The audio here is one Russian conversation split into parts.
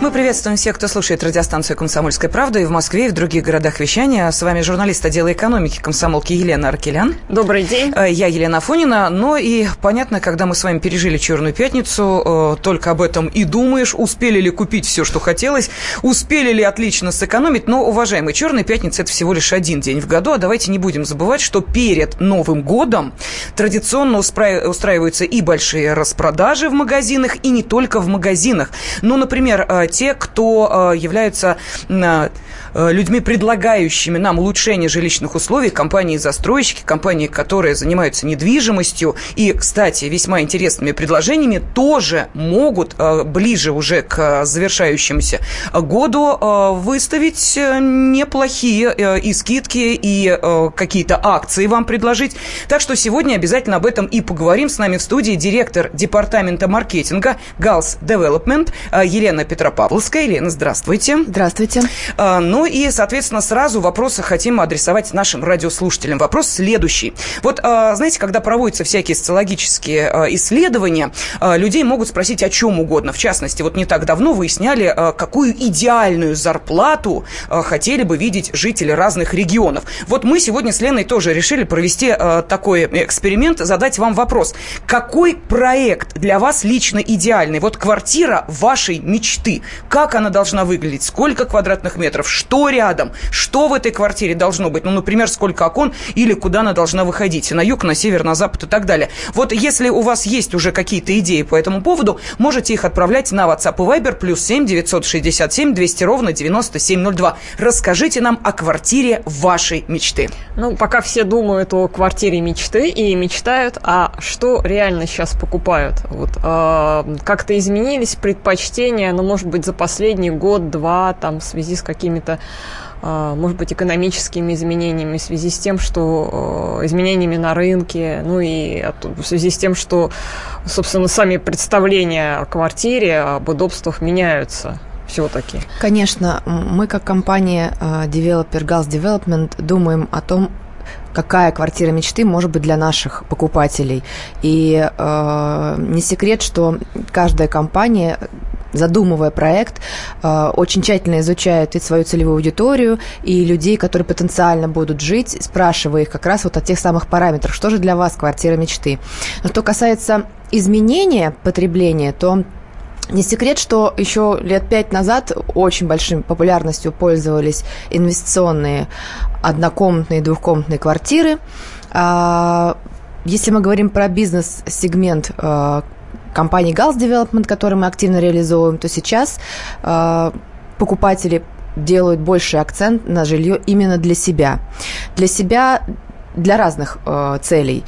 Мы приветствуем всех, кто слушает радиостанцию «Комсомольская правда» и в Москве, и в других городах вещания. С вами журналист отдела экономики комсомолки Елена Аркелян. Добрый день. Э, я Елена Афонина. Но и понятно, когда мы с вами пережили «Черную пятницу», э, только об этом и думаешь, успели ли купить все, что хотелось, успели ли отлично сэкономить. Но, уважаемые, «Черная пятница» – это всего лишь один день в году, а давайте не будем забывать, что перед Новым годом традиционно устраиваются и большие распродажи в магазинах, и не только в магазинах. Ну, например, э, те, кто э, являются э, людьми, предлагающими нам улучшение жилищных условий, компании-застройщики, компании, которые занимаются недвижимостью и, кстати, весьма интересными предложениями, тоже могут э, ближе уже к завершающемуся году выставить неплохие и скидки, и какие-то акции вам предложить. Так что сегодня обязательно об этом и поговорим. С нами в студии директор департамента маркетинга Галс Development Елена Петропавловна Павловская. Елена, здравствуйте. Здравствуйте. А, ну и, соответственно, сразу вопросы хотим адресовать нашим радиослушателям. Вопрос следующий. Вот, а, знаете, когда проводятся всякие социологические а, исследования, людей могут спросить о чем угодно. В частности, вот не так давно выясняли, какую идеальную зарплату хотели бы видеть жители разных регионов. Вот мы сегодня с Леной тоже решили провести такой эксперимент, задать вам вопрос. Какой проект для вас лично идеальный? Вот квартира вашей мечты. Как она должна выглядеть? Сколько квадратных метров? Что рядом? Что в этой квартире должно быть? Ну, например, сколько окон или куда она должна выходить? На юг, на север, на запад и так далее. Вот если у вас есть уже какие-то идеи по этому поводу, можете их отправлять на WhatsApp и Viber плюс 7 967 200 ровно 9702. Расскажите нам о квартире вашей мечты. Ну, пока все думают о квартире мечты и мечтают, а что реально сейчас покупают? Вот э, как-то изменились предпочтения, ну, может быть, быть, за последний год-два, там, в связи с какими-то а, может быть, экономическими изменениями, в связи с тем, что э, изменениями на рынке, ну и в связи с тем, что, собственно, сами представления о квартире, об удобствах меняются все-таки. Конечно, мы как компания э, Developer Gals Development думаем о том, какая квартира мечты может быть для наших покупателей. И э, не секрет, что каждая компания задумывая проект, э, очень тщательно изучают и свою целевую аудиторию, и людей, которые потенциально будут жить, спрашивая их как раз вот о тех самых параметрах, что же для вас квартира мечты. Но что касается изменения потребления, то не секрет, что еще лет пять назад очень большой популярностью пользовались инвестиционные однокомнатные двухкомнатные квартиры. А, если мы говорим про бизнес-сегмент э, компании Gals Development, который мы активно реализовываем, то сейчас э, покупатели делают больший акцент на жилье именно для себя. Для себя для разных э, целей.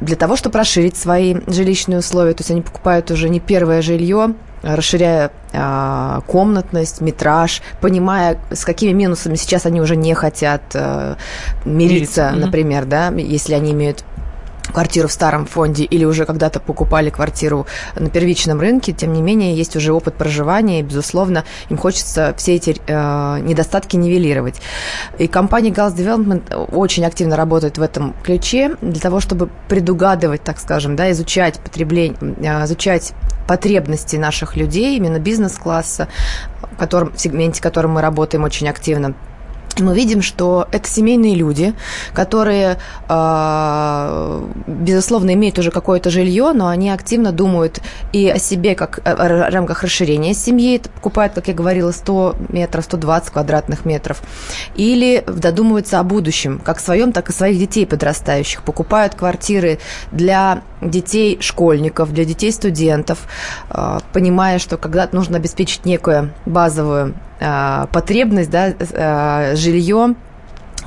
Для того, чтобы расширить свои жилищные условия. То есть они покупают уже не первое жилье, расширяя э, комнатность, метраж, понимая, с какими минусами сейчас они уже не хотят э, мириться, мириться, например, да, если они имеют квартиру в старом фонде или уже когда-то покупали квартиру на первичном рынке, тем не менее есть уже опыт проживания, и, безусловно, им хочется все эти э, недостатки нивелировать. И компания Gals Development очень активно работает в этом ключе для того, чтобы предугадывать, так скажем, да, изучать потребление, э, изучать потребности наших людей, именно бизнес-класса, в, котором, в сегменте, в котором мы работаем очень активно – мы видим, что это семейные люди, которые, э, безусловно, имеют уже какое-то жилье, но они активно думают и о себе как о рамках расширения семьи, это покупают, как я говорила, 100 метров, 120 квадратных метров, или додумываются о будущем, как своем, так и своих детей подрастающих, покупают квартиры для детей школьников, для детей студентов, э, понимая, что когда-то нужно обеспечить некую базовую Э, потребность, да, э, жилье,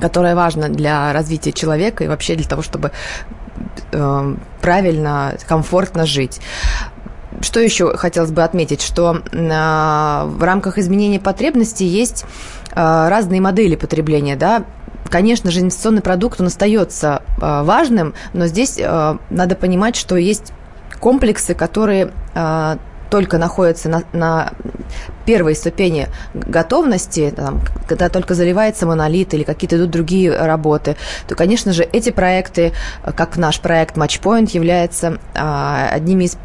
которое важно для развития человека и вообще для того, чтобы э, правильно, комфортно жить. Что еще хотелось бы отметить, что в рамках изменения потребностей есть разные модели потребления, да, Конечно же, инвестиционный продукт, он остается важным, но здесь надо понимать, что есть комплексы, которые только находятся на, на первой ступени готовности, там, когда только заливается монолит или какие-то идут другие работы, то, конечно же, эти проекты, как наш проект Matchpoint, являются а, одними из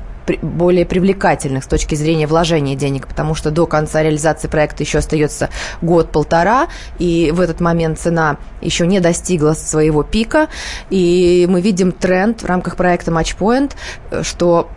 более привлекательных с точки зрения вложения денег, потому что до конца реализации проекта еще остается год-полтора, и в этот момент цена еще не достигла своего пика, и мы видим тренд в рамках проекта Matchpoint, что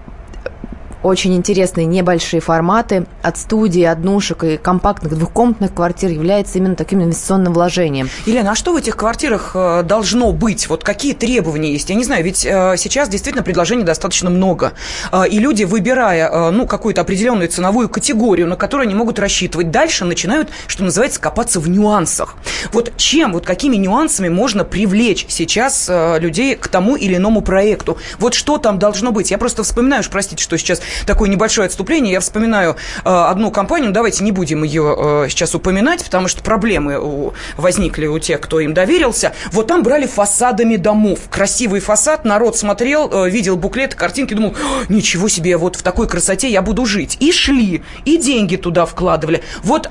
очень интересные небольшие форматы от студии, однушек и компактных двухкомнатных квартир является именно таким инвестиционным вложением. Елена, а что в этих квартирах э, должно быть? Вот какие требования есть? Я не знаю, ведь э, сейчас действительно предложений достаточно много. Э, и люди, выбирая ну, какую-то определенную ценовую категорию, на которую они могут рассчитывать, дальше начинают, что называется, копаться в нюансах. Вот чем, вот какими нюансами можно привлечь сейчас людей к тому или иному проекту? Вот что там должно быть? Я просто вспоминаю, простите, что сейчас такое небольшое отступление. Я вспоминаю э, одну компанию, давайте не будем ее э, сейчас упоминать, потому что проблемы возникли у тех, кто им доверился. Вот там брали фасадами домов. Красивый фасад, народ смотрел, э, видел буклеты, картинки, думал, ничего себе, вот в такой красоте я буду жить. И шли, и деньги туда вкладывали. Вот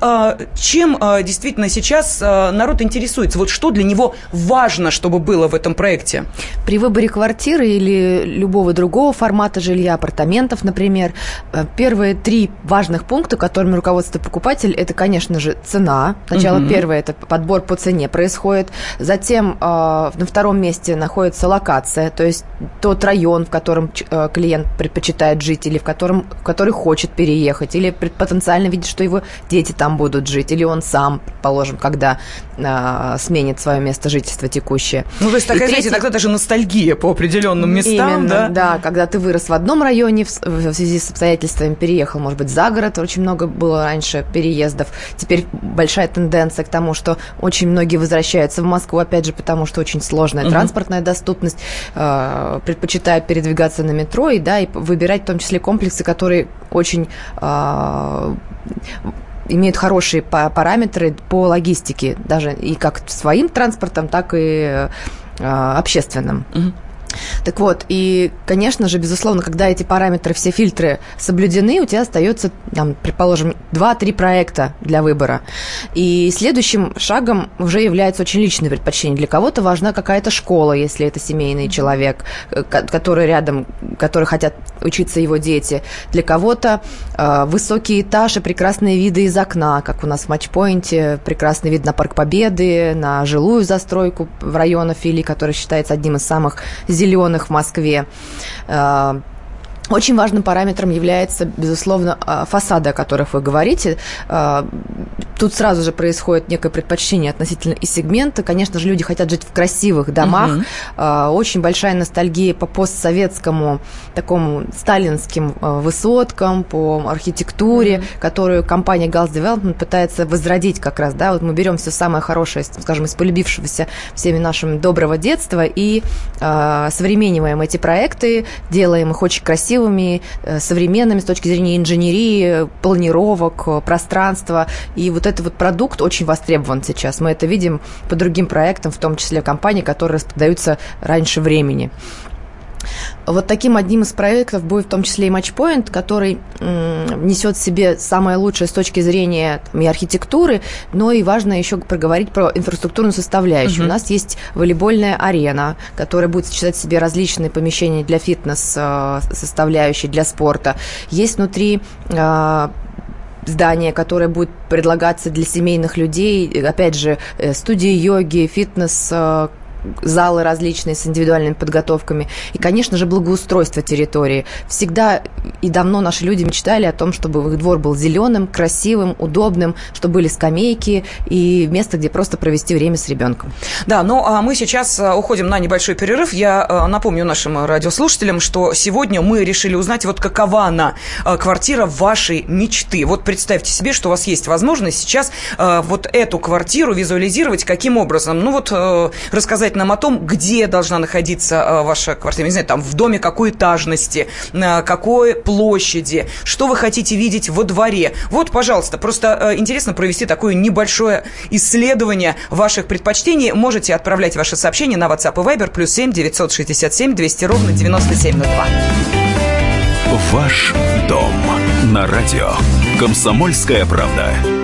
чем действительно сейчас народ интересуется? Вот что для него важно, чтобы было в этом проекте? При выборе квартиры или любого другого формата жилья, апартаментов, например, например, э, первые три важных пункта, которыми руководствует покупатель, это, конечно же, цена. Сначала угу. первое это подбор по цене происходит. Затем э, на втором месте находится локация, то есть тот район, в котором э, клиент предпочитает жить, или в котором, в который хочет переехать, или потенциально видит, что его дети там будут жить, или он сам, предположим, когда э, сменит свое место жительства текущее. Ну, то есть такая, И знаете, иногда даже ностальгия по определенным местам, Именно, да? Да, когда ты вырос в одном районе, в, в связи с обстоятельствами переехал, может быть, за город. Очень много было раньше переездов. Теперь большая тенденция к тому, что очень многие возвращаются в Москву, опять же, потому что очень сложная угу. транспортная доступность, э, предпочитают передвигаться на метро и, да, и выбирать в том числе комплексы, которые очень э, имеют хорошие параметры по логистике, даже и как своим транспортом, так и э, общественным. Угу. Так вот, и, конечно же, безусловно, когда эти параметры, все фильтры соблюдены, у тебя остается, там, предположим, 2-3 проекта для выбора. И следующим шагом уже является очень личное предпочтение. Для кого-то важна какая-то школа, если это семейный человек, э, который рядом, который хотят учиться его дети. Для кого-то э, высокий этаж и прекрасные виды из окна, как у нас в матчпоинте, прекрасный вид на Парк Победы, на жилую застройку в районах Фили, который считается одним из самых зеленых зеленых в Москве. Очень важным параметром является, безусловно, а, фасады, о которых вы говорите. А, тут сразу же происходит некое предпочтение относительно и сегмента. Конечно же, люди хотят жить в красивых домах. Угу. Очень большая ностальгия по постсоветскому, такому сталинским высоткам, по архитектуре, угу. которую компания Gals Development пытается возродить как раз. Да? Вот мы берем все самое хорошее, скажем, из полюбившегося всеми нашим доброго детства и э, современниваем эти проекты, делаем их очень красивыми красивыми, э, современными с точки зрения инженерии, планировок, э, пространства. И вот этот вот продукт очень востребован сейчас. Мы это видим по другим проектам, в том числе компаний, которые распределяются раньше времени. Вот таким одним из проектов будет в том числе и Matchpoint, который несет в себе самое лучшее с точки зрения там, и архитектуры, но и важно еще проговорить про инфраструктурную составляющую. Угу. У нас есть волейбольная арена, которая будет сочетать в себе различные помещения для фитнес-составляющей, э, для спорта. Есть внутри э, здание, которое будет предлагаться для семейных людей, опять же, э, студии йоги, фитнес залы различные с индивидуальными подготовками. И, конечно же, благоустройство территории. Всегда и давно наши люди мечтали о том, чтобы их двор был зеленым, красивым, удобным, чтобы были скамейки и место, где просто провести время с ребенком. Да, ну а мы сейчас э, уходим на небольшой перерыв. Я э, напомню нашим радиослушателям, что сегодня мы решили узнать, вот какова она, э, квартира вашей мечты. Вот представьте себе, что у вас есть возможность сейчас вот эту квартиру визуализировать каким образом? Ну вот рассказать рассказать нам о том, где должна находиться э, ваша квартира. Не знаю, там в доме какой этажности, на какой площади, что вы хотите видеть во дворе. Вот, пожалуйста, просто э, интересно провести такое небольшое исследование ваших предпочтений. Можете отправлять ваши сообщения на WhatsApp и Viber плюс 7 967 200 ровно 9702. Ваш дом на радио. Комсомольская правда.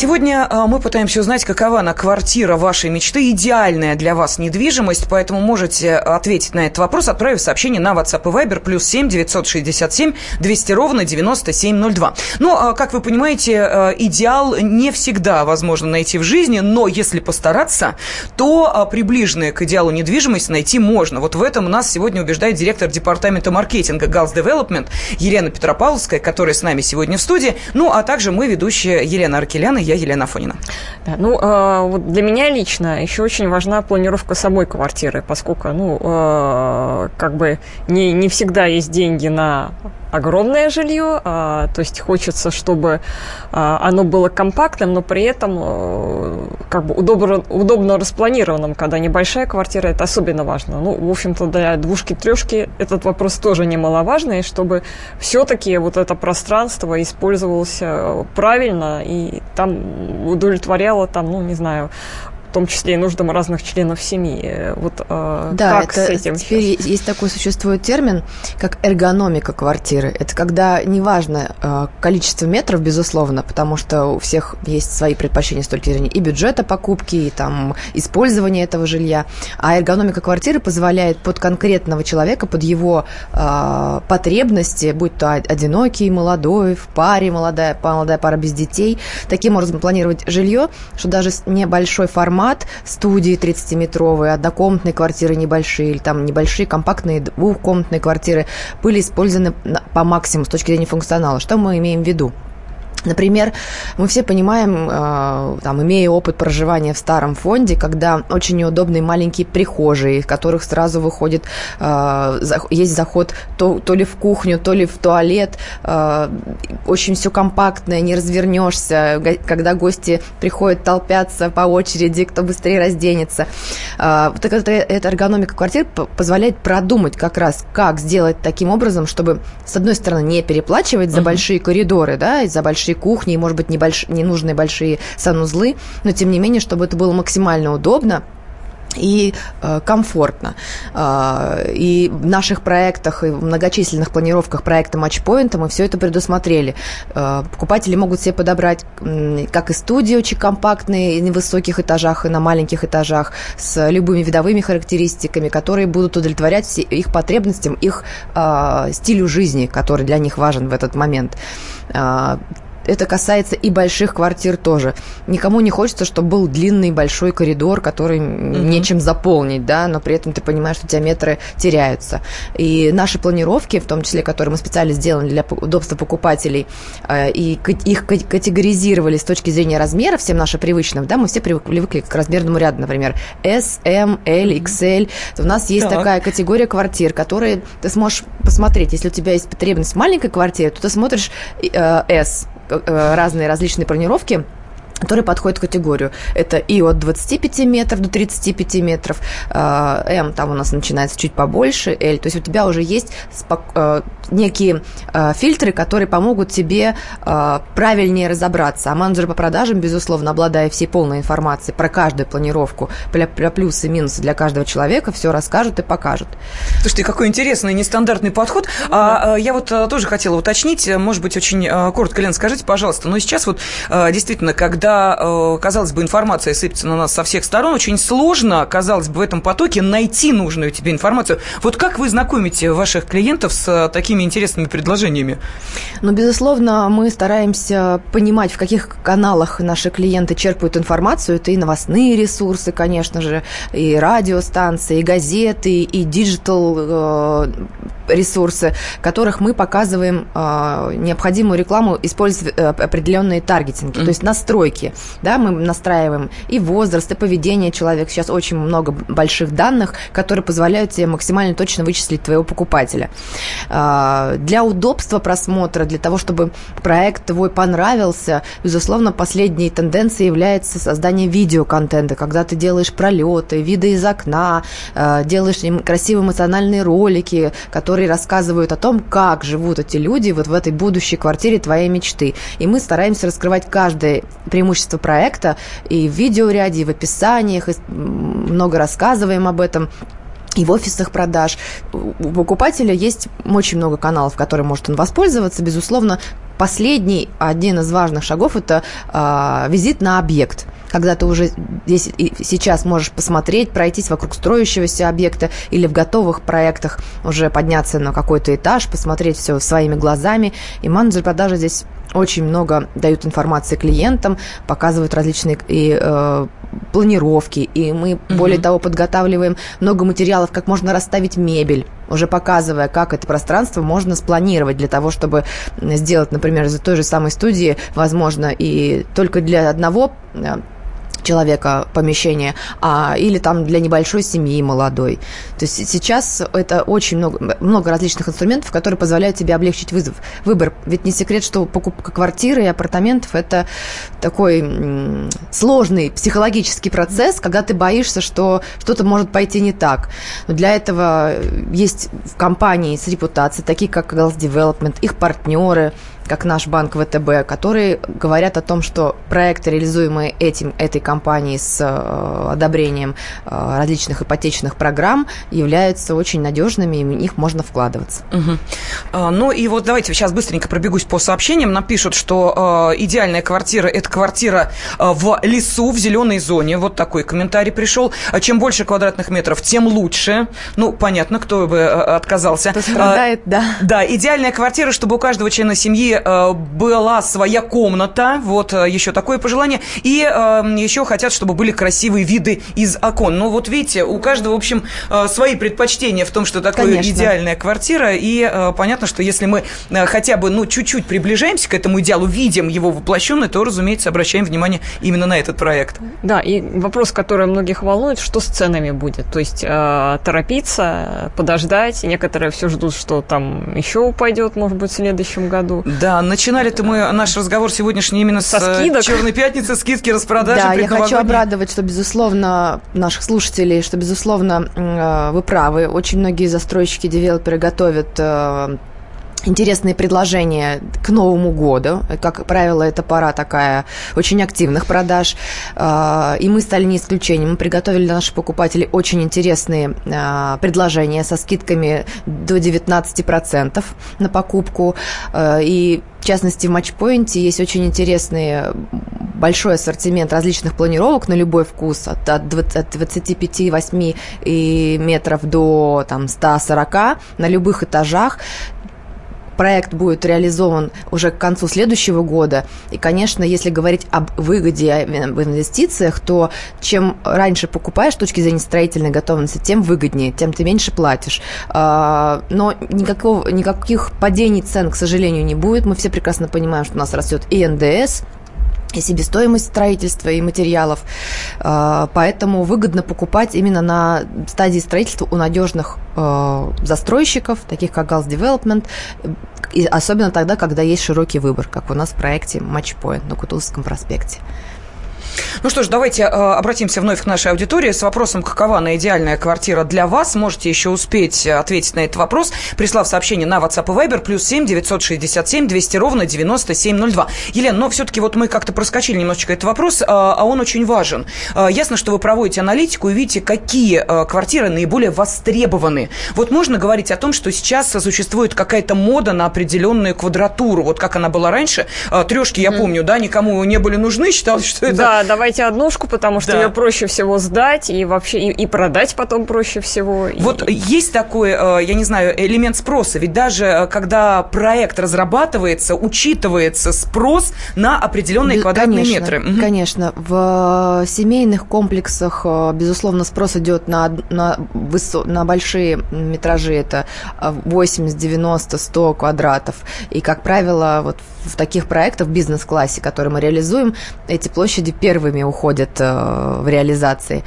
Сегодня а, мы пытаемся узнать, какова на квартира вашей мечты, идеальная для вас недвижимость, поэтому можете ответить на этот вопрос, отправив сообщение на WhatsApp и Viber плюс 7 967 200 ровно 9702. Ну, а, как вы понимаете, а, идеал не всегда возможно найти в жизни, но если постараться, то приближенное к идеалу недвижимость найти можно. Вот в этом нас сегодня убеждает директор департамента маркетинга Галс Development Елена Петропавловская, которая с нами сегодня в студии, ну, а также мы, ведущая Елена Аркеляна, я Елена Афонина. Да, ну, э, вот для меня лично еще очень важна планировка самой квартиры, поскольку, ну, э, как бы не, не всегда есть деньги на огромное жилье, а, то есть хочется, чтобы а, оно было компактным, но при этом а, как бы удобно, удобно распланированным, когда небольшая квартира, это особенно важно. Ну, в общем-то, для двушки-трешки этот вопрос тоже немаловажный, чтобы все-таки вот это пространство использовалось э, правильно и там удовлетворяло там, ну, не знаю, в том числе и нуждам разных членов семьи. Вот э, да, как это, с этим теперь сейчас? есть такой существует термин, как эргономика квартиры. Это когда неважно э, количество метров, безусловно, потому что у всех есть свои предпочтения с точки зрения и бюджета покупки, и там использования этого жилья. А эргономика квартиры позволяет под конкретного человека, под его э, потребности, будь то одинокий, молодой, в паре молодая, молодая пара без детей, таким образом планировать жилье, что даже небольшой формат формат студии 30-метровые, однокомнатные квартиры небольшие, или там небольшие компактные двухкомнатные квартиры были использованы по максимуму с точки зрения функционала. Что мы имеем в виду? Например, мы все понимаем, э, там, имея опыт проживания в старом фонде, когда очень неудобные маленькие прихожие, из которых сразу выходит, э, есть заход то, то ли в кухню, то ли в туалет, э, очень все компактное, не развернешься, когда гости приходят, толпятся по очереди, кто быстрее разденется. Вот эта, эта эргономика квартир позволяет продумать как раз, как сделать таким образом, чтобы, с одной стороны, не переплачивать за большие коридоры, да, и за большие большие кухни, и, может быть, небольш... ненужные большие санузлы, но, тем не менее, чтобы это было максимально удобно, и э, комфортно. Э, и в наших проектах, и в многочисленных планировках проекта Матчпоинта мы все это предусмотрели. Э, покупатели могут себе подобрать э, как и студии очень компактные, и на высоких этажах, и на маленьких этажах, с любыми видовыми характеристиками, которые будут удовлетворять все их потребностям, их э, стилю жизни, который для них важен в этот момент. Это касается и больших квартир тоже. Никому не хочется, чтобы был длинный большой коридор, который mm-hmm. нечем заполнить, да, но при этом ты понимаешь, что диаметры теряются. И наши планировки, в том числе, которые мы специально сделали для удобства покупателей, э, и их категоризировали с точки зрения размера, всем наши привычным, да, мы все привыкли к размерному ряду, например, S, M, L, XL. У нас есть так. такая категория квартир, которые ты сможешь посмотреть. Если у тебя есть потребность в маленькой квартире, то ты смотришь э, S, разные различные бронировки которые подходят в категорию. Это и от 25 метров до 35 метров, э, М там у нас начинается чуть побольше, L. То есть у тебя уже есть э, некие э, фильтры, которые помогут тебе правильнее разобраться. А менеджер по продажам, безусловно, обладая всей полной информацией про каждую планировку, про плюсы и минусы для каждого человека, все расскажет и покажет. Слушайте, какой интересный, нестандартный подход. А, я вот тоже хотела уточнить, может быть, очень коротко, Лен, скажите, пожалуйста, но сейчас вот действительно, когда когда, э, казалось бы, информация сыпется на нас со всех сторон, очень сложно, казалось бы, в этом потоке найти нужную тебе информацию. Вот как вы знакомите ваших клиентов с э, такими интересными предложениями? Ну, безусловно, мы стараемся понимать, в каких каналах наши клиенты черпают информацию. Это и новостные ресурсы, конечно же, и радиостанции, и газеты, и digital э, ресурсы, которых мы показываем необходимую рекламу, используя определенные таргетинги, mm-hmm. то есть настройки настройки. Да, мы настраиваем и возраст, и поведение человека. Сейчас очень много больших данных, которые позволяют тебе максимально точно вычислить твоего покупателя. А, для удобства просмотра, для того, чтобы проект твой понравился, безусловно, последней тенденцией является создание видеоконтента, когда ты делаешь пролеты, виды из окна, а, делаешь красивые эмоциональные ролики, которые рассказывают о том, как живут эти люди вот в этой будущей квартире твоей мечты. И мы стараемся раскрывать каждое преимущество проекта и в видеоряде, и в описаниях, и много рассказываем об этом и в офисах продаж. У покупателя есть очень много каналов, которые может он воспользоваться. Безусловно, последний, один из важных шагов – это э, визит на объект когда ты уже здесь и сейчас можешь посмотреть, пройтись вокруг строящегося объекта или в готовых проектах уже подняться на какой-то этаж, посмотреть все своими глазами. И менеджер продажи здесь очень много дают информации клиентам, показывают различные и э, планировки, и мы, угу. более того, подготавливаем много материалов, как можно расставить мебель, уже показывая, как это пространство можно спланировать для того, чтобы сделать, например, из той же самой студии, возможно, и только для одного э, человека помещение, а, или там для небольшой семьи молодой. То есть сейчас это очень много, много различных инструментов, которые позволяют тебе облегчить вызов, выбор. Ведь не секрет, что покупка квартиры и апартаментов – это такой сложный психологический процесс, когда ты боишься, что что-то может пойти не так. Но для этого есть в компании с репутацией, такие как Girls Development, их партнеры – как наш банк ВТБ, которые говорят о том, что проекты, реализуемые этим, этой компанией с э, одобрением э, различных ипотечных программ, являются очень надежными, и в них можно вкладываться. Угу. Ну и вот давайте сейчас быстренько пробегусь по сообщениям. Нам пишут, что э, идеальная квартира – это квартира в лесу, в зеленой зоне. Вот такой комментарий пришел. А чем больше квадратных метров, тем лучше. Ну, понятно, кто бы отказался. Кто страдает, а, да. Да, идеальная квартира, чтобы у каждого члена семьи Э, была своя комната, вот э, еще такое пожелание, и э, еще хотят, чтобы были красивые виды из окон. Ну вот видите, у каждого, в общем, свои предпочтения в том, что такое Конечно. идеальная квартира, и понятно, что если мы хотя бы, ну, чуть-чуть приближаемся к этому идеалу, видим его воплощенный, то, разумеется, обращаем внимание именно на этот проект. Да, и вопрос, который многих волнует, что с ценами будет? То есть торопиться, подождать, некоторые все ждут, что там еще упадет, может быть, в следующем году. Да, да, начинали-то мы наш разговор сегодняшний именно Со с э, скидок. Черной пятницы, скидки, распродажи. Да, я хочу обрадовать, что, безусловно, наших слушателей, что, безусловно, э, вы правы. Очень многие застройщики, девелоперы готовят э, интересные предложения к Новому году. Как правило, это пора такая очень активных продаж. А, и мы стали не исключением. Мы приготовили для наших покупателей очень интересные а, предложения со скидками до 19% на покупку. А, и в частности, в матчпоинте есть очень интересный большой ассортимент различных планировок на любой вкус, от, от 25-8 метров до там, 140 на любых этажах проект будет реализован уже к концу следующего года. И, конечно, если говорить об выгоде, об инвестициях, то чем раньше покупаешь точки зрения строительной готовности, тем выгоднее, тем ты меньше платишь. А, но никакого, никаких падений цен, к сожалению, не будет. Мы все прекрасно понимаем, что у нас растет и НДС, и себестоимость строительства и материалов. А, поэтому выгодно покупать именно на стадии строительства у надежных а, застройщиков, таких как Gals Development, и особенно тогда, когда есть широкий выбор, как у нас в проекте Matchpoint на Кутузовском проспекте. Ну что ж, давайте э, обратимся вновь к нашей аудитории с вопросом, какова она идеальная квартира для вас. Можете еще успеть ответить на этот вопрос, прислав сообщение на WhatsApp и Viber, плюс 7 967 200 ровно 9702. Елена, но все-таки вот мы как-то проскочили немножечко этот вопрос, а, а он очень важен. А, ясно, что вы проводите аналитику и видите, какие а, квартиры наиболее востребованы. Вот можно говорить о том, что сейчас существует какая-то мода на определенную квадратуру, вот как она была раньше. Трешки, я помню, да, никому не были нужны, считалось, что это Да, давайте однушку, потому что да. ее проще всего сдать и вообще и, и продать потом проще всего. Вот и... есть такой, э, я не знаю, элемент спроса. Ведь даже э, когда проект разрабатывается, учитывается спрос на определенные Б- квадратные конечно, метры. Конечно. В семейных комплексах, безусловно, спрос идет на, на, высо- на большие метражи. Это 80, 90, 100 квадратов. И, как правило, вот в таких проектах в бизнес-классе, которые мы реализуем, эти площади первыми уходят э, в реализации.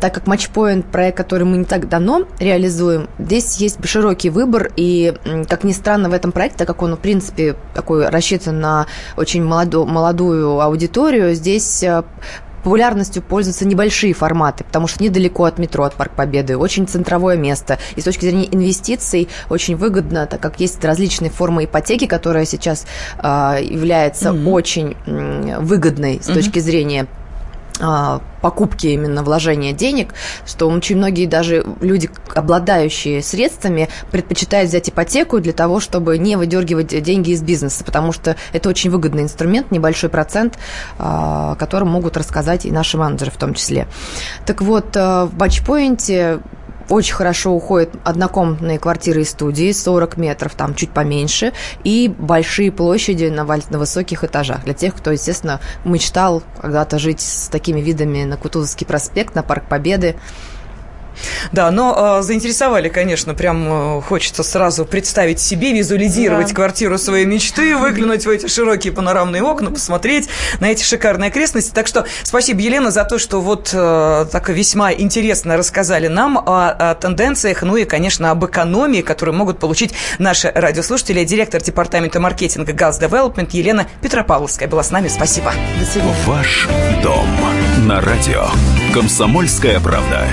Так как Matchpoint проект, который мы не так давно реализуем, здесь есть широкий выбор, и, как ни странно, в этом проекте, так как он, в принципе, такой рассчитан на очень молодую, молодую аудиторию, здесь э, популярностью пользуются небольшие форматы, потому что недалеко от метро, от Парк Победы, очень центровое место. И с точки зрения инвестиций очень выгодно, так как есть различные формы ипотеки, которая сейчас э, является mm-hmm. очень э, выгодной с mm-hmm. точки зрения покупки именно вложения денег, что очень многие даже люди, обладающие средствами, предпочитают взять ипотеку для того, чтобы не выдергивать деньги из бизнеса, потому что это очень выгодный инструмент, небольшой процент, а, которым могут рассказать и наши менеджеры в том числе. Так вот, а, в Батчпоинте очень хорошо уходят однокомнатные квартиры и студии, 40 метров, там чуть поменьше, и большие площади на, на высоких этажах. Для тех, кто, естественно, мечтал когда-то жить с такими видами на Кутузовский проспект, на Парк Победы. Да, но э, заинтересовали, конечно, прям э, хочется сразу представить себе, визуализировать да. квартиру своей мечты, выглянуть в эти широкие панорамные окна, посмотреть на эти шикарные окрестности. Так что спасибо, Елена, за то, что вот э, так весьма интересно рассказали нам о, о тенденциях, ну и, конечно, об экономии, которую могут получить наши радиослушатели. Директор департамента маркетинга Gas Development Елена Петропавловская была с нами. Спасибо. До свидания. Ваш дом на радио. Комсомольская правда.